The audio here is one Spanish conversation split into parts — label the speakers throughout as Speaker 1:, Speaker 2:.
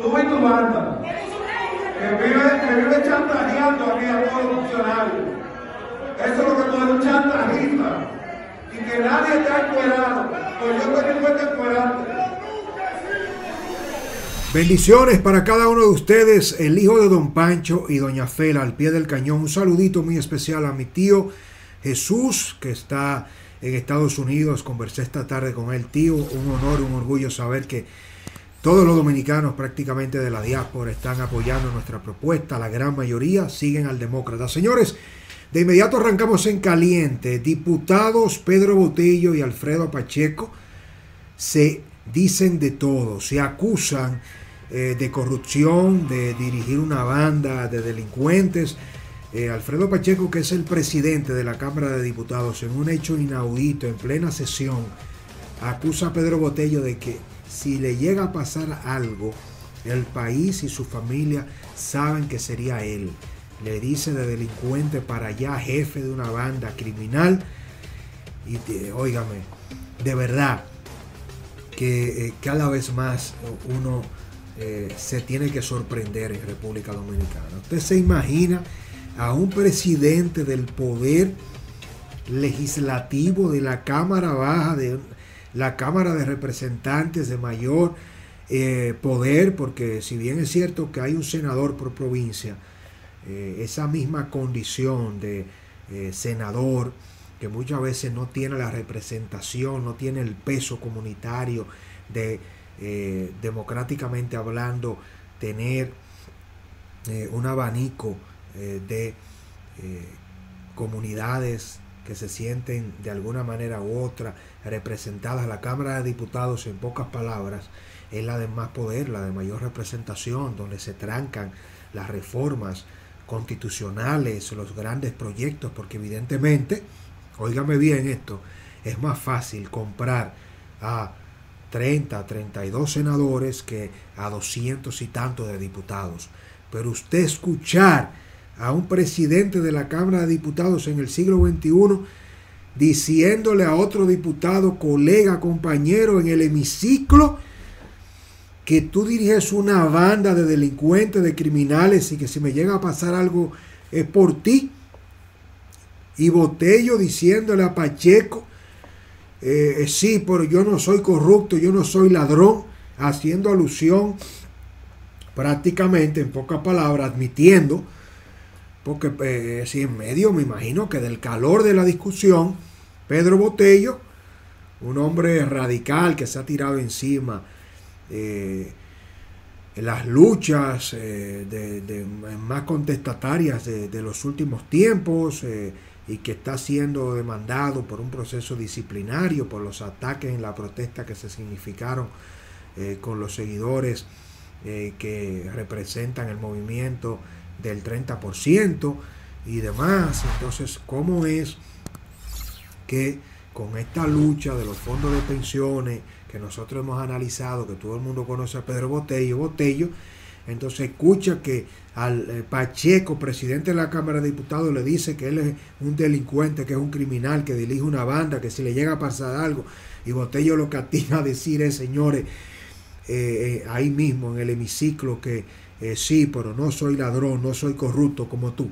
Speaker 1: Tú y tu banda, que vive, que vive chantajeando aquí a todos los funcionarios. Eso es lo que tú eres un chantajista. Y que nadie está encuerado. Pues yo también voy a encuerarte.
Speaker 2: Bendiciones para cada uno de ustedes, el hijo de don Pancho y doña Fela al pie del cañón. Un saludito muy especial a mi tío Jesús, que está en Estados Unidos. Conversé esta tarde con él, tío. Un honor, un orgullo saber que todos los dominicanos prácticamente de la diáspora están apoyando nuestra propuesta. La gran mayoría siguen al demócrata. Señores, de inmediato arrancamos en caliente. Diputados Pedro Botello y Alfredo Pacheco se dicen de todo, se acusan eh, de corrupción, de dirigir una banda de delincuentes. Eh, Alfredo Pacheco, que es el presidente de la Cámara de Diputados, en un hecho inaudito, en plena sesión, acusa a Pedro Botello de que si le llega a pasar algo, el país y su familia saben que sería él. Le dice de delincuente para allá, jefe de una banda criminal. Y óigame, de verdad, que eh, cada vez más uno eh, se tiene que sorprender en República Dominicana. Usted se imagina a un presidente del poder legislativo de la Cámara Baja, de la Cámara de Representantes de mayor eh, poder, porque si bien es cierto que hay un senador por provincia, esa misma condición de senador, que muchas veces no tiene la representación, no tiene el peso comunitario de eh, democráticamente hablando, tener eh, un abanico eh, de comunidades que se sienten de alguna manera u otra representadas. La Cámara de Diputados, en pocas palabras, es la de más poder, la de mayor representación, donde se trancan las reformas constitucionales, los grandes proyectos, porque evidentemente Óigame bien esto, es más fácil comprar a 30, 32 senadores que a 200 y tantos de diputados. Pero usted escuchar a un presidente de la Cámara de Diputados en el siglo XXI diciéndole a otro diputado, colega, compañero en el hemiciclo, que tú diriges una banda de delincuentes, de criminales y que si me llega a pasar algo es por ti. Y Botello diciéndole a Pacheco, eh, sí, pero yo no soy corrupto, yo no soy ladrón, haciendo alusión prácticamente, en pocas palabras, admitiendo, porque eh, si en medio me imagino que del calor de la discusión, Pedro Botello, un hombre radical que se ha tirado encima eh, las luchas de, más contestatarias de, los últimos tiempos, y que está siendo demandado por un proceso disciplinario por los ataques en la protesta que se significaron eh, con los seguidores eh, que representan el movimiento del 30% y demás. Entonces, ¿cómo es que con esta lucha de los fondos de pensiones que nosotros hemos analizado, que todo el mundo conoce a Pedro Botello, Botello, entonces escucha que al eh, Pacheco, presidente de la Cámara de Diputados, le dice que él es un delincuente, que es un criminal, que dirige una banda, que si le llega a pasar algo, y Botello lo que atina a decir es, señores, eh, eh, ahí mismo en el hemiciclo, que sí, pero no soy ladrón, no soy corrupto como tú.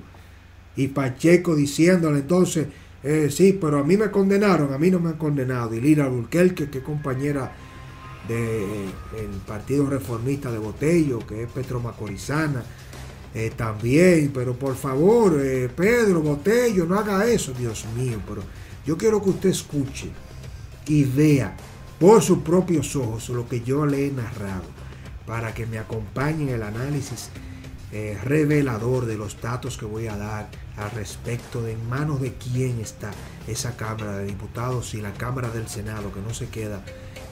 Speaker 2: Y Pacheco diciéndole entonces, sí, pero a mí me condenaron, a mí no me han condenado. Y Lira Burkelke, que compañera del Partido Reformista de Botello, que es Petro Macorizana, eh, también, pero por favor, eh, Pedro Botello, no haga eso, Dios mío, pero yo quiero que usted escuche y vea por sus propios ojos lo que yo le he narrado, para que me acompañe en el análisis eh, revelador de los datos que voy a dar al respecto de en manos de quién está esa Cámara de Diputados y la Cámara del Senado, que no se queda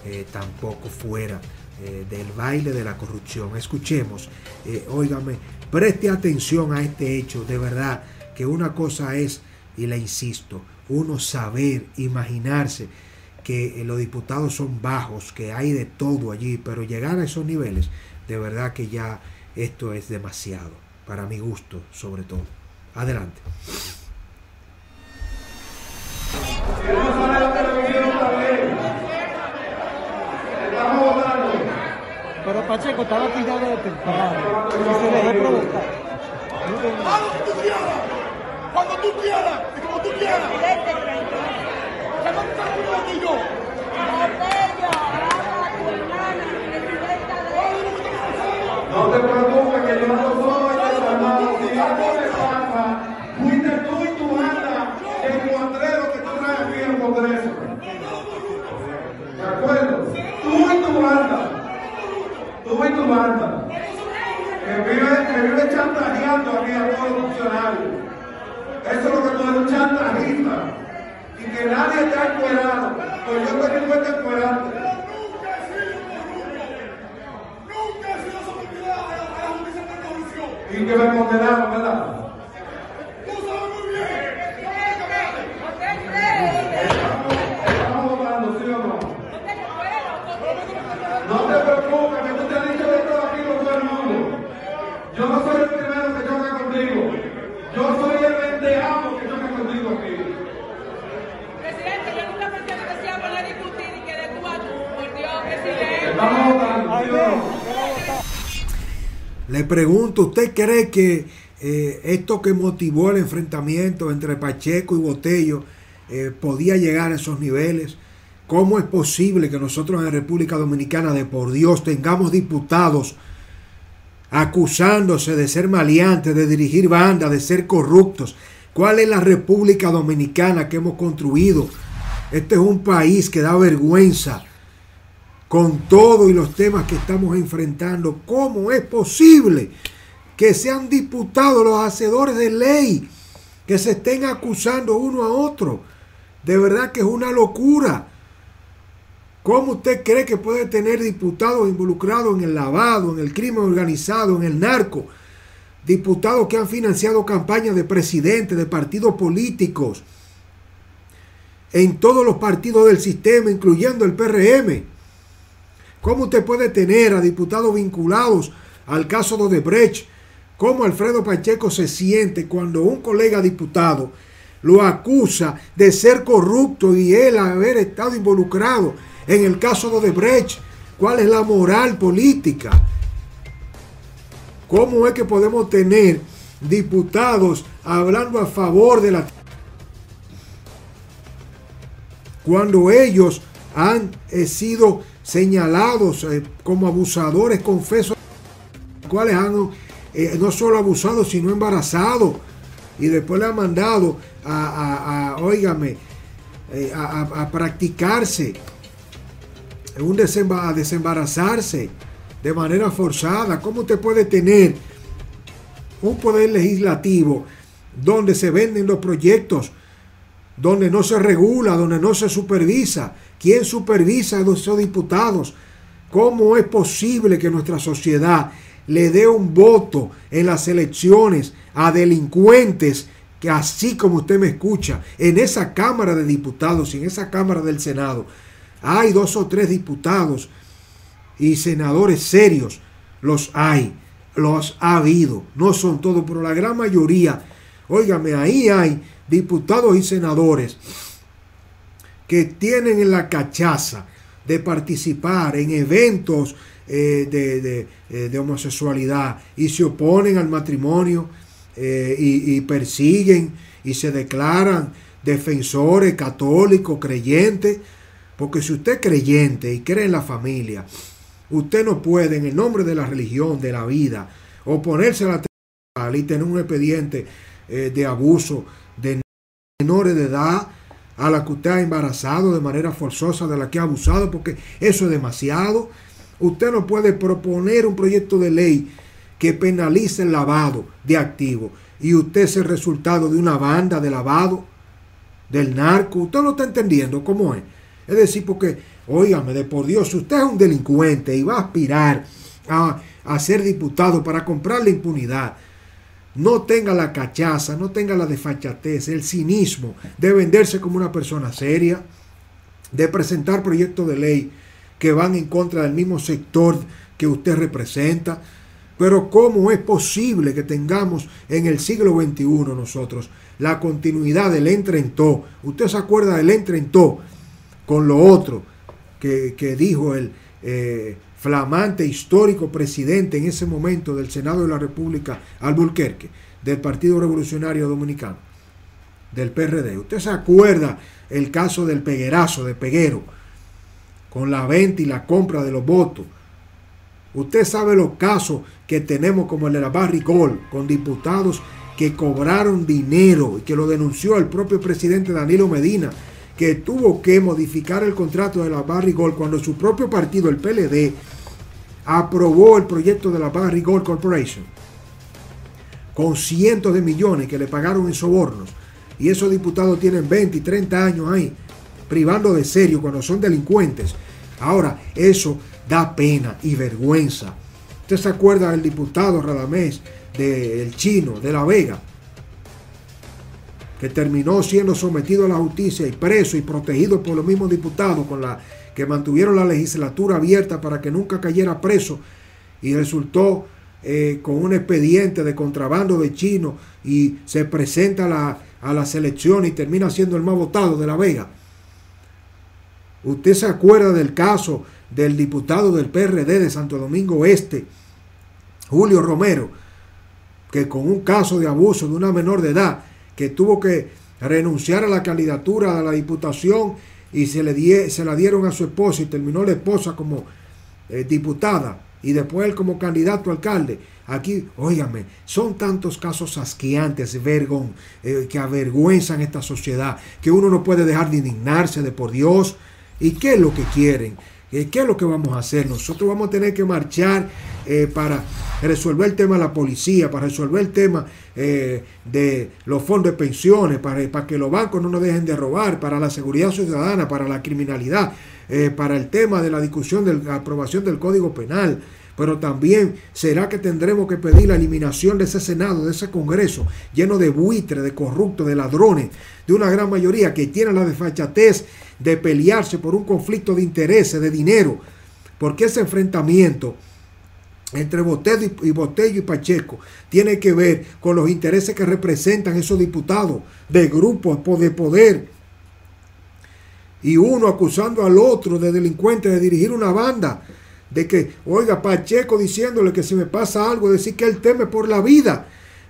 Speaker 2: eh, tampoco fuera eh, del baile de la corrupción. Escuchemos, óigame, preste atención a este hecho, de verdad, que una cosa es, y le insisto, uno saber, imaginarse que los diputados son bajos, que hay de todo allí, pero llegar a esos niveles, de verdad que ya esto es demasiado, para mi gusto sobre todo. Adelante.
Speaker 1: Pero
Speaker 3: Pacheco estaba pillado de temprano y se dejó provocar.
Speaker 4: Que tú quieras, cuando tú quieras y como tú quieras. No te
Speaker 1: preocupes que yo no soy desarmado. Si algo me pasa, fuiste tú y tu banda el cuadrero que tú traes aquí al Congreso. ¿De acuerdo? Tú y tu banda. Tú y tu banda. Que vive, que vive chantajeando aquí a todos los funcionarios. Eso es lo que tú eres un chantajista. Y que nadie te ha encuerado. Pues yo también voy a encuerarte.
Speaker 4: Nunca he sido sometido a la a la justicia por corrupción.
Speaker 1: Y que me condenaron, ¿verdad?
Speaker 4: Tú sabes muy bien.
Speaker 1: Estamos votando, ¿sí o no? No te preocupes, que tú te has dicho de todo aquí con todo el mundo. Yo no soy el primero que choca contigo. Yo soy el vendeado que choca contigo aquí.
Speaker 5: Presidente, yo nunca pensé que decía poner a discutir y que de tú a tú. Por Dios, presidente.
Speaker 1: Estamos votando, ¿sí o no?
Speaker 2: Le pregunto, ¿usted cree que eh, esto que motivó el enfrentamiento entre Pacheco y Botello eh, podía llegar a esos niveles? ¿Cómo es posible que nosotros en República Dominicana, de por Dios, tengamos diputados acusándose de ser maleantes, de dirigir bandas, de ser corruptos? ¿Cuál es la República Dominicana que hemos construido? Este es un país que da vergüenza con todo y los temas que estamos enfrentando. ¿Cómo es posible que sean diputados los hacedores de ley, que se estén acusando uno a otro? De verdad que es una locura. ¿Cómo usted cree que puede tener diputados involucrados en el lavado, en el crimen organizado, en el narco? Diputados que han financiado campañas de presidentes, de partidos políticos, en todos los partidos del sistema, incluyendo el PRM. ¿Cómo usted puede tener a diputados vinculados al caso de Odebrecht? ¿Cómo Alfredo Pacheco se siente cuando un colega diputado lo acusa de ser corrupto y él haber estado involucrado en el caso de Odebrecht? ¿Cuál es la moral política? ¿Cómo es que podemos tener diputados hablando a favor de la... Cuando ellos han eh, sido señalados eh, como abusadores confesos, cuales han eh, no solo abusado, sino embarazado. Y después le han mandado a, a, a practicarse, un a desembarazarse de manera forzada. ¿Cómo usted puede tener un poder legislativo donde se venden los proyectos, donde no se regula, donde no se supervisa? ¿Quién supervisa a esos diputados? ¿Cómo es posible que nuestra sociedad le dé un voto en las elecciones a delincuentes que así como usted me escucha, en esa Cámara de Diputados y en esa Cámara del Senado, hay dos o tres diputados y senadores serios, los hay, los ha habido, no son todos, pero la gran mayoría, óigame, ahí hay diputados y senadores que tienen en la cachaza de participar en eventos eh, de, eh, de homosexualidad y se oponen al matrimonio eh, y, persiguen y se declaran defensores católicos, creyentes, porque si usted es creyente y cree en la familia, usted no puede en el nombre de la religión, de la vida, oponerse a la y tener un expediente de abuso de menores de edad a la que usted ha embarazado de manera forzosa, de la que ha abusado, porque eso es demasiado. Usted no puede proponer un proyecto de ley que penalice el lavado de activos y usted es el resultado de una banda de lavado del narco. Usted lo está entendiendo cómo es. Es decir, porque, óigame, de por Dios, si usted es un delincuente y va a aspirar a, a ser diputado para comprar la impunidad, no tenga la cachaza, no tenga la desfachatez, el cinismo de venderse como una persona seria, de presentar proyectos de ley que van en contra del mismo sector que usted representa. Pero ¿cómo es posible que tengamos en el siglo XXI nosotros la continuidad del entrentó? Usted se acuerda del entrentó con lo otro que, que dijo el, eh, flamante, histórico presidente en ese momento del Senado de la República, Alburquerque, del Partido Revolucionario Dominicano, del PRD. Usted se acuerda el caso del peguerazo de Peguero, con la venta y la compra de los votos. Usted sabe los casos que tenemos como el de la Barrigol, con diputados que cobraron dinero y que lo denunció el propio presidente Danilo Medina, que tuvo que modificar el contrato de la Barrigol cuando su propio partido, el PLD, aprobó el proyecto de la Barrigol Corporation con cientos de millones que le pagaron en sobornos. Y esos diputados tienen 20 y 30 años ahí, privando de serio cuando son delincuentes. Ahora, eso da pena y vergüenza. ¿Usted se acuerda del diputado Radamés, del chino, de La Vega? Que terminó siendo sometido a la justicia y preso y protegido por los mismos diputados con la que mantuvieron la legislatura abierta para que nunca cayera preso y resultó eh, con un expediente de contrabando de chino y se presenta a la, a la selección y termina siendo el más votado de La Vega. Usted se acuerda del caso del diputado del PRD de Santo Domingo Este, Julio Romero, que con un caso de abuso de una menor de edad, que tuvo que renunciar a la candidatura a la diputación y se, le se la dieron a su esposa y terminó la esposa como eh, diputada y después él como candidato a alcalde. Aquí, óigame, son tantos casos asqueantes, vergon, eh, que avergüenzan esta sociedad, que uno no puede dejar de indignarse de por Dios. ¿Y qué es lo que quieren? ¿Qué es lo que vamos a hacer? Nosotros vamos a tener que marchar eh, para resolver el tema de la policía, para resolver el tema eh, de los fondos de pensiones, para, que los bancos no nos dejen de robar, para la seguridad ciudadana, para la criminalidad, eh, para el tema de la discusión de la aprobación del Código Penal. Pero también será que tendremos que pedir la eliminación de ese Senado, de ese Congreso, lleno de buitres, de corruptos, de ladrones, de una gran mayoría que tiene la desfachatez de pelearse por un conflicto de intereses, de dinero, porque ese enfrentamiento entre Botello y, Botello y Pacheco tiene que ver con los intereses que representan esos diputados de grupos de poder y uno acusando al otro de delincuente de dirigir una banda de que, oiga, Pacheco diciéndole que si me pasa algo, decir que él teme por la vida.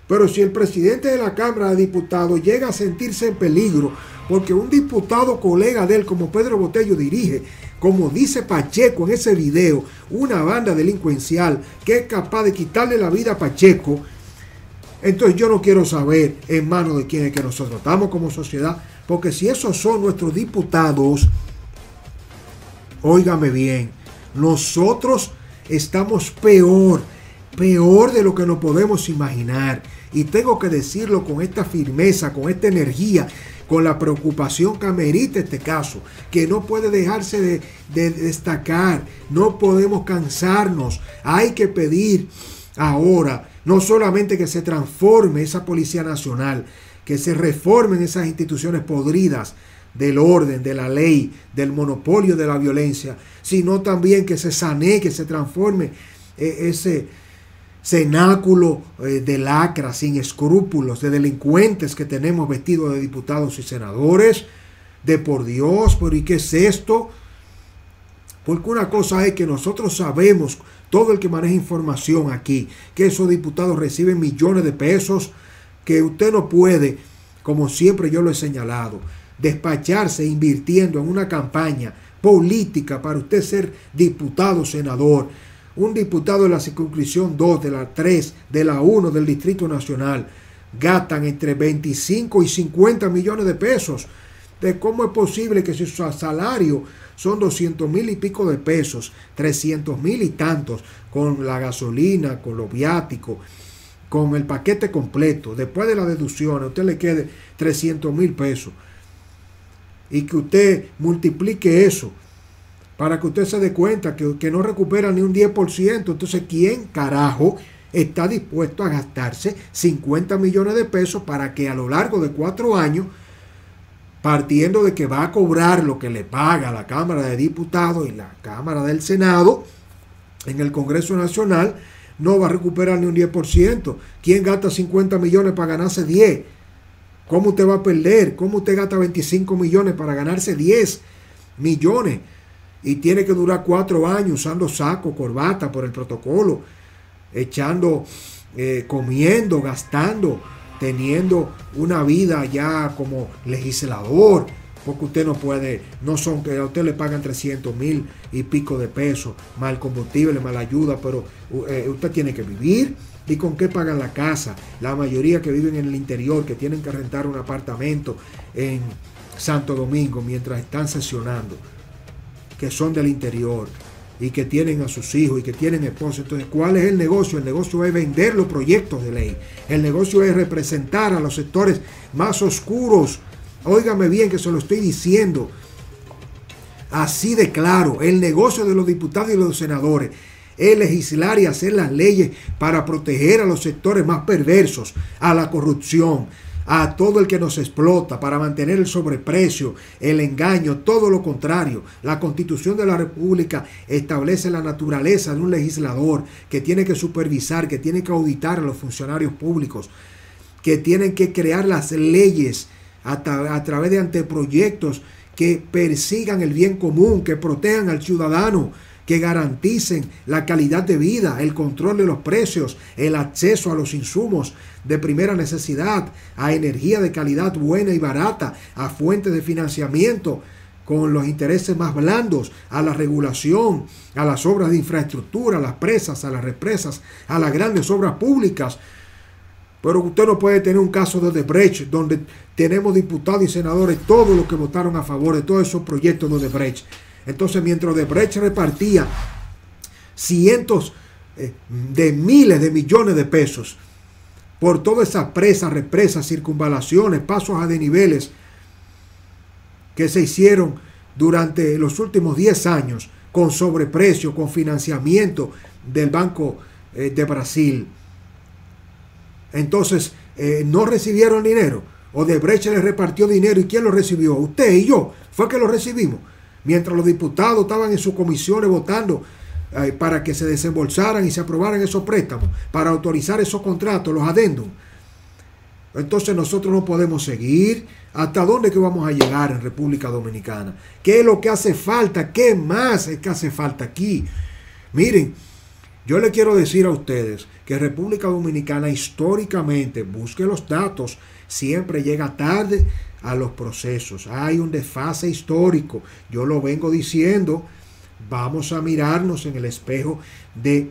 Speaker 2: Pero si el presidente de la Cámara de Diputados llega a sentirse en peligro porque un diputado colega de él como Pedro Botello dirige, como dice Pacheco en ese video, una banda delincuencial que es capaz de quitarle la vida a Pacheco, entonces yo no quiero saber en manos de quién es que nosotros estamos como sociedad, porque si esos son nuestros diputados, óigame bien, nosotros estamos peor, peor de lo que nos podemos imaginar. Y tengo que decirlo con esta firmeza, con esta energía, con la preocupación que amerita este caso, que no puede dejarse de, de destacar, no podemos cansarnos, hay que pedir ahora no solamente que se transforme esa Policía Nacional, que se reformen esas instituciones podridas del orden, de la ley, del monopolio de la violencia, sino también que se sanee, que se transforme eh, ese cenáculo eh, de lacras, sin escrúpulos, de delincuentes que tenemos vestidos de diputados y senadores, de por Dios, pero ¿y qué es esto? Porque una cosa es que nosotros sabemos, todo el que maneja información aquí, que esos diputados reciben millones de pesos, que usted no puede, como siempre yo lo he señalado, despacharse invirtiendo en una campaña política para usted ser diputado, senador, un diputado de la circunscripción 2, de la 3, de la 1 del Distrito Nacional, gastan entre 25 y 50 millones de pesos. De cómo es posible que si su salario son 200 mil y pico de pesos, 300 mil y tantos, con la gasolina, con los viáticos, con el paquete completo, después de la deducción, a usted le quede 300 mil pesos. Y que usted multiplique eso para que usted se dé cuenta que, no recupera ni un 10%. Entonces, ¿quién carajo está dispuesto a gastarse 50 millones de pesos para que a lo largo de cuatro años, partiendo de que va a cobrar lo que le paga la Cámara de Diputados y la Cámara del Senado, en el Congreso Nacional, no va a recuperar ni un 10%. ¿Quién gasta 50 millones para ganarse 10? ¿Cómo usted va a perder? ¿Cómo usted gasta 25 millones para ganarse 10 millones? Y tiene que durar cuatro años usando saco, corbata por el protocolo, echando, eh, comiendo, gastando, teniendo una vida ya como legislador, porque usted no puede, no son que a usted le pagan 300 mil y pico de pesos, mal combustible, mal ayuda, pero eh, usted tiene que vivir. ¿Y con qué pagan la casa? La mayoría que viven en el interior, que tienen que rentar un apartamento en Santo Domingo mientras están sesionando, que son del interior y que tienen a sus hijos y que tienen esposos. Entonces, ¿cuál es el negocio? El negocio es vender los proyectos de ley. El negocio es representar a los sectores más oscuros Óigame bien que se lo estoy diciendo. Así de claro, el negocio de los diputados y los senadores es legislar y hacer las leyes para proteger a los sectores más perversos, a la corrupción, a todo el que nos explota, para mantener el sobreprecio, el engaño, todo lo contrario. La constitución de la República establece la naturaleza de un legislador que tiene que supervisar, que tiene que auditar a los funcionarios públicos, que tienen que crear las leyes a, través de anteproyectos que persigan el bien común, que protejan al ciudadano, que garanticen la calidad de vida, el control de los precios, el acceso a los insumos de primera necesidad, a energía de calidad buena y barata, a fuentes de financiamiento con los intereses más blandos, a la regulación, a las obras de infraestructura, a las presas, a las represas, a las grandes obras públicas, pero usted no puede tener un caso de Odebrecht donde tenemos diputados y senadores, todos los que votaron a favor de todos esos proyectos de Odebrecht. Entonces, mientras Odebrecht repartía cientos eh, de miles de millones de pesos por todas esas presas, represas, circunvalaciones, pasos a niveles que se hicieron durante los últimos 10 años con sobreprecio, con financiamiento del Banco eh, de Brasil entonces eh, no recibieron dinero. O Odebrecht les repartió dinero. ¿Y quién lo recibió? Usted y yo. Fue que lo recibimos. Mientras los diputados estaban en sus comisiones votando eh, para que se desembolsaran y se aprobaran esos préstamos, para autorizar esos contratos, los adendum. Entonces nosotros no podemos seguir. ¿Hasta dónde que vamos a llegar en República Dominicana? ¿Qué es lo que hace falta? ¿Qué más es que hace falta aquí? Miren, yo le quiero decir a ustedes que República Dominicana históricamente, busque los datos, siempre llega tarde a los procesos. Hay un desfase histórico. Yo lo vengo diciendo. Vamos a mirarnos en el espejo de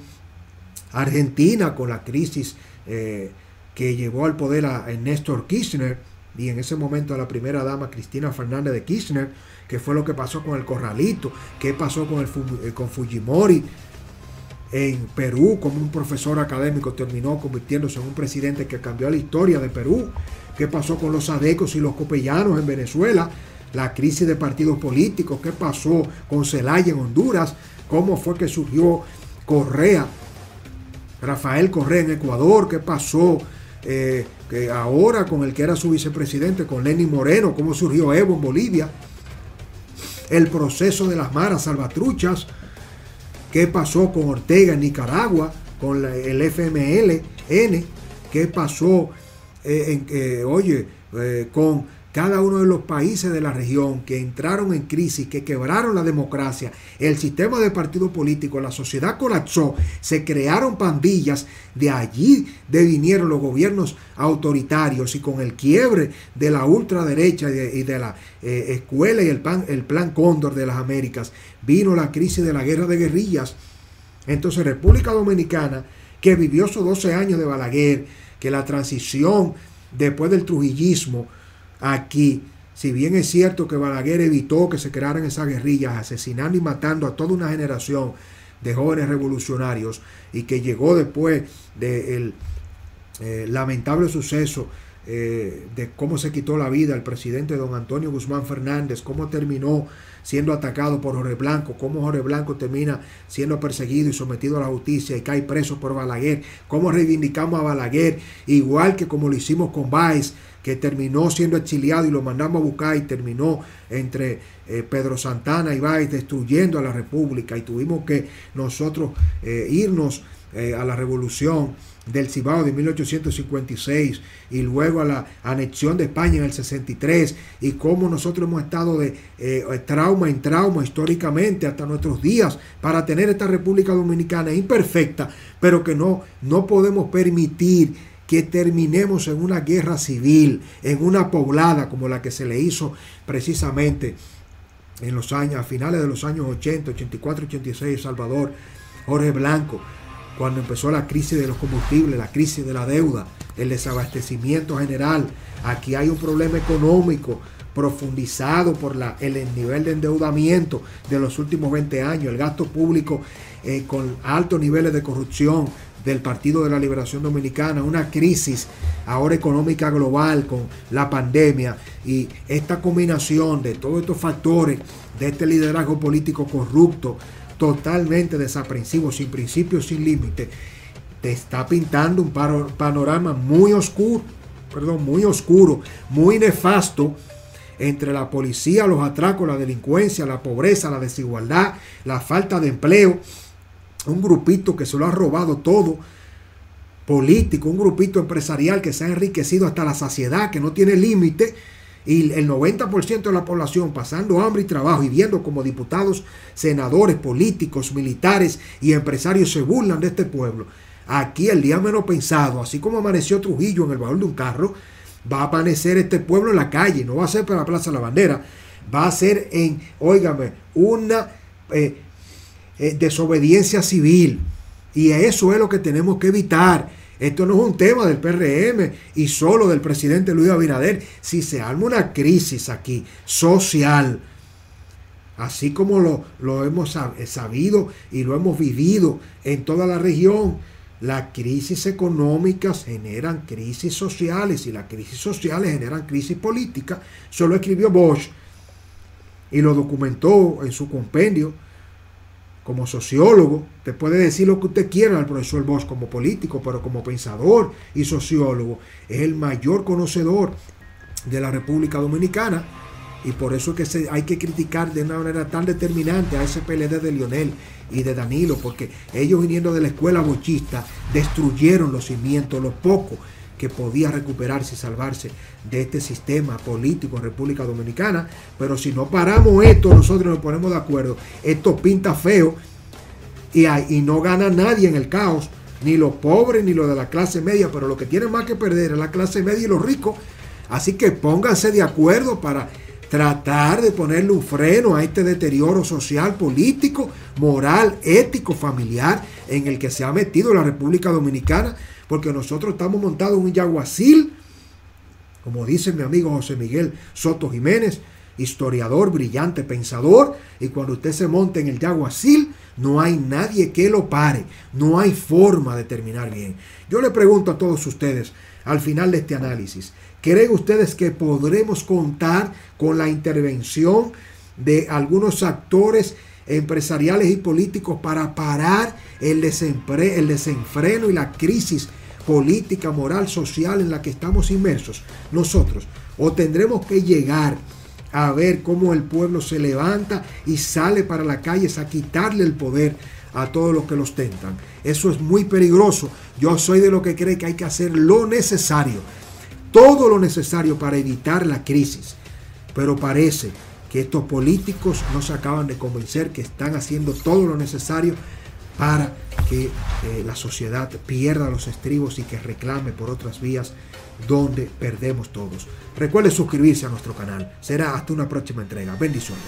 Speaker 2: Argentina con la crisis eh, que llevó al poder a, Néstor Kirchner y en ese momento a la primera dama Cristina Fernández de Kirchner, que fue lo que pasó con el Corralito, qué pasó con, el, eh, con Fujimori, en Perú, como un profesor académico terminó convirtiéndose en un presidente que cambió la historia de Perú. ¿Qué pasó con los adecos y los copellanos en Venezuela? La crisis de partidos políticos. ¿Qué pasó con Zelaya en Honduras? ¿Cómo fue que surgió Correa? Rafael Correa en Ecuador. ¿Qué pasó eh, que ahora con el que era su vicepresidente, con Lenin Moreno? ¿Cómo surgió Evo en Bolivia? El proceso de las maras salvatruchas qué pasó con Ortega en Nicaragua, con el FMLN, qué pasó, eh, oye, eh, con cada uno de los países de la región que entraron en crisis, que quebraron la democracia, el sistema de partido político, la sociedad colapsó, se crearon pandillas, de allí vinieron los gobiernos autoritarios y con el quiebre de la ultraderecha y de, la eh, escuela y el, el plan Cóndor de las Américas, vino la crisis de la guerra de guerrillas. Entonces República Dominicana, que vivió esos 12 años de Balaguer, que la transición después del trujillismo, aquí. Si bien es cierto que Balaguer evitó que se crearan esas guerrillas, asesinando y matando a toda una generación de jóvenes revolucionarios, y que llegó después del eh, lamentable suceso eh, de cómo se quitó la vida el presidente don Antonio Guzmán Fernández, cómo terminó siendo atacado por Jorge Blanco, cómo Jorge Blanco termina siendo perseguido y sometido a la justicia y cae preso por Balaguer, cómo reivindicamos a Balaguer, igual que como lo hicimos con Báez, que terminó siendo exiliado y lo mandamos a buscar y terminó entre eh, Pedro Santana y Báez destruyendo a la República. Y tuvimos que nosotros eh, irnos eh, a la revolución del Cibao de 1856 y luego a la anexión de España en el 63 y cómo nosotros hemos estado de eh, trauma en trauma históricamente hasta nuestros días para tener esta República Dominicana imperfecta, pero que no, no podemos permitir que terminemos en una guerra civil, en una poblada como la que se le hizo precisamente en los años, a finales de los años 80, 84, 86, Salvador, Jorge Blanco, cuando empezó la crisis de los combustibles, la crisis de la deuda, el desabastecimiento general. Aquí hay un problema económico profundizado por el nivel de endeudamiento de los últimos 20 años, el gasto público eh, con altos niveles de corrupción del Partido de la Liberación Dominicana, una crisis ahora económica global con la pandemia y esta combinación de todos estos factores, de este liderazgo político corrupto, totalmente desaprensivo, sin principios, sin límite, te está pintando un panorama muy oscuro, perdón, muy oscuro, muy nefasto entre la policía, los atracos, la delincuencia, la pobreza, la desigualdad, la falta de empleo, un grupito que se lo ha robado todo, político, un grupito empresarial que se ha enriquecido hasta la saciedad, que no tiene límite, y el 90% de la población pasando hambre y trabajo y viendo como diputados, senadores, políticos, militares y empresarios se burlan de este pueblo. Aquí el día menos pensado, así como amaneció Trujillo en el baúl de un carro, va a amanecer este pueblo en la calle, no va a ser para la Plaza de la Bandera, va a ser en, óigame, una eh, eh, desobediencia civil. Y eso es lo que tenemos que evitar. Esto no es un tema del PRM y solo del presidente Luis Abinader. Si se arma una crisis aquí social, así como lo, lo hemos sabido y lo hemos vivido en toda la región, las crisis económicas generan crisis sociales y las crisis sociales generan crisis políticas. Solo escribió Bosch y lo documentó en su compendio como sociólogo, te puede decir lo que usted quiera al profesor Bosch como político, pero como pensador y sociólogo, es el mayor conocedor de la República Dominicana. Y por eso es que hay que criticar de una manera tan determinante a ese PLD de Lionel y de Danilo, porque ellos viniendo de la escuela bochista destruyeron los cimientos, los pocos que podía recuperarse y salvarse de este sistema político en República Dominicana. Pero si no paramos esto, nosotros nos ponemos de acuerdo. Esto pinta feo y, y no gana nadie en el caos, ni los pobres ni los de la clase media, pero lo que tienen más que perder es la clase media y los ricos. Así que pónganse de acuerdo para tratar de ponerle un freno a este deterioro social, político, moral, ético, familiar en el que se ha metido la República Dominicana porque nosotros estamos montados en un yaguacil, como dice mi amigo José Miguel Soto Jiménez, historiador, brillante, pensador, y cuando usted se monta en el yaguacil, no hay nadie que lo pare, no hay forma de terminar bien. Yo le pregunto a todos ustedes, al final de este análisis, ¿creen ustedes que podremos contar con la intervención de algunos actores empresariales y políticos para parar el, el desenfreno y la crisis política, moral, social en la que estamos inmersos nosotros. O tendremos que llegar a ver cómo el pueblo se levanta y sale para la calle a quitarle el poder a todos los que los tentan. Eso es muy peligroso. Yo soy de lo que cree que hay que hacer lo necesario, todo lo necesario para evitar la crisis. Pero parece que estos políticos no se acaban de convencer que están haciendo todo lo necesario para que eh, la sociedad pierda los estribos y que reclame por otras vías donde perdemos todos. Recuerde suscribirse a nuestro canal. Será hasta una próxima entrega. Bendiciones.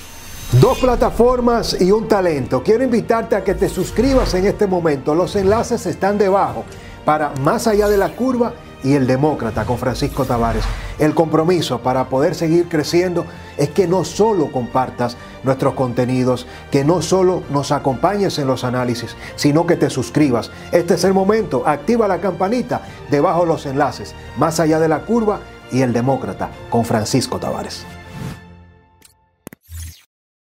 Speaker 2: Dos plataformas y un talento. Quiero invitarte a que te suscribas en este momento. Los enlaces están debajo para Más allá de la curva y el demócrata con Francisco Tavares. El compromiso para poder seguir creciendo es que no solo compartas nuestros contenidos, que no solo nos acompañes en los análisis, sino que te suscribas. Este es el momento, activa la campanita debajo de los enlaces, más allá de la curva y el demócrata con Francisco Tavares.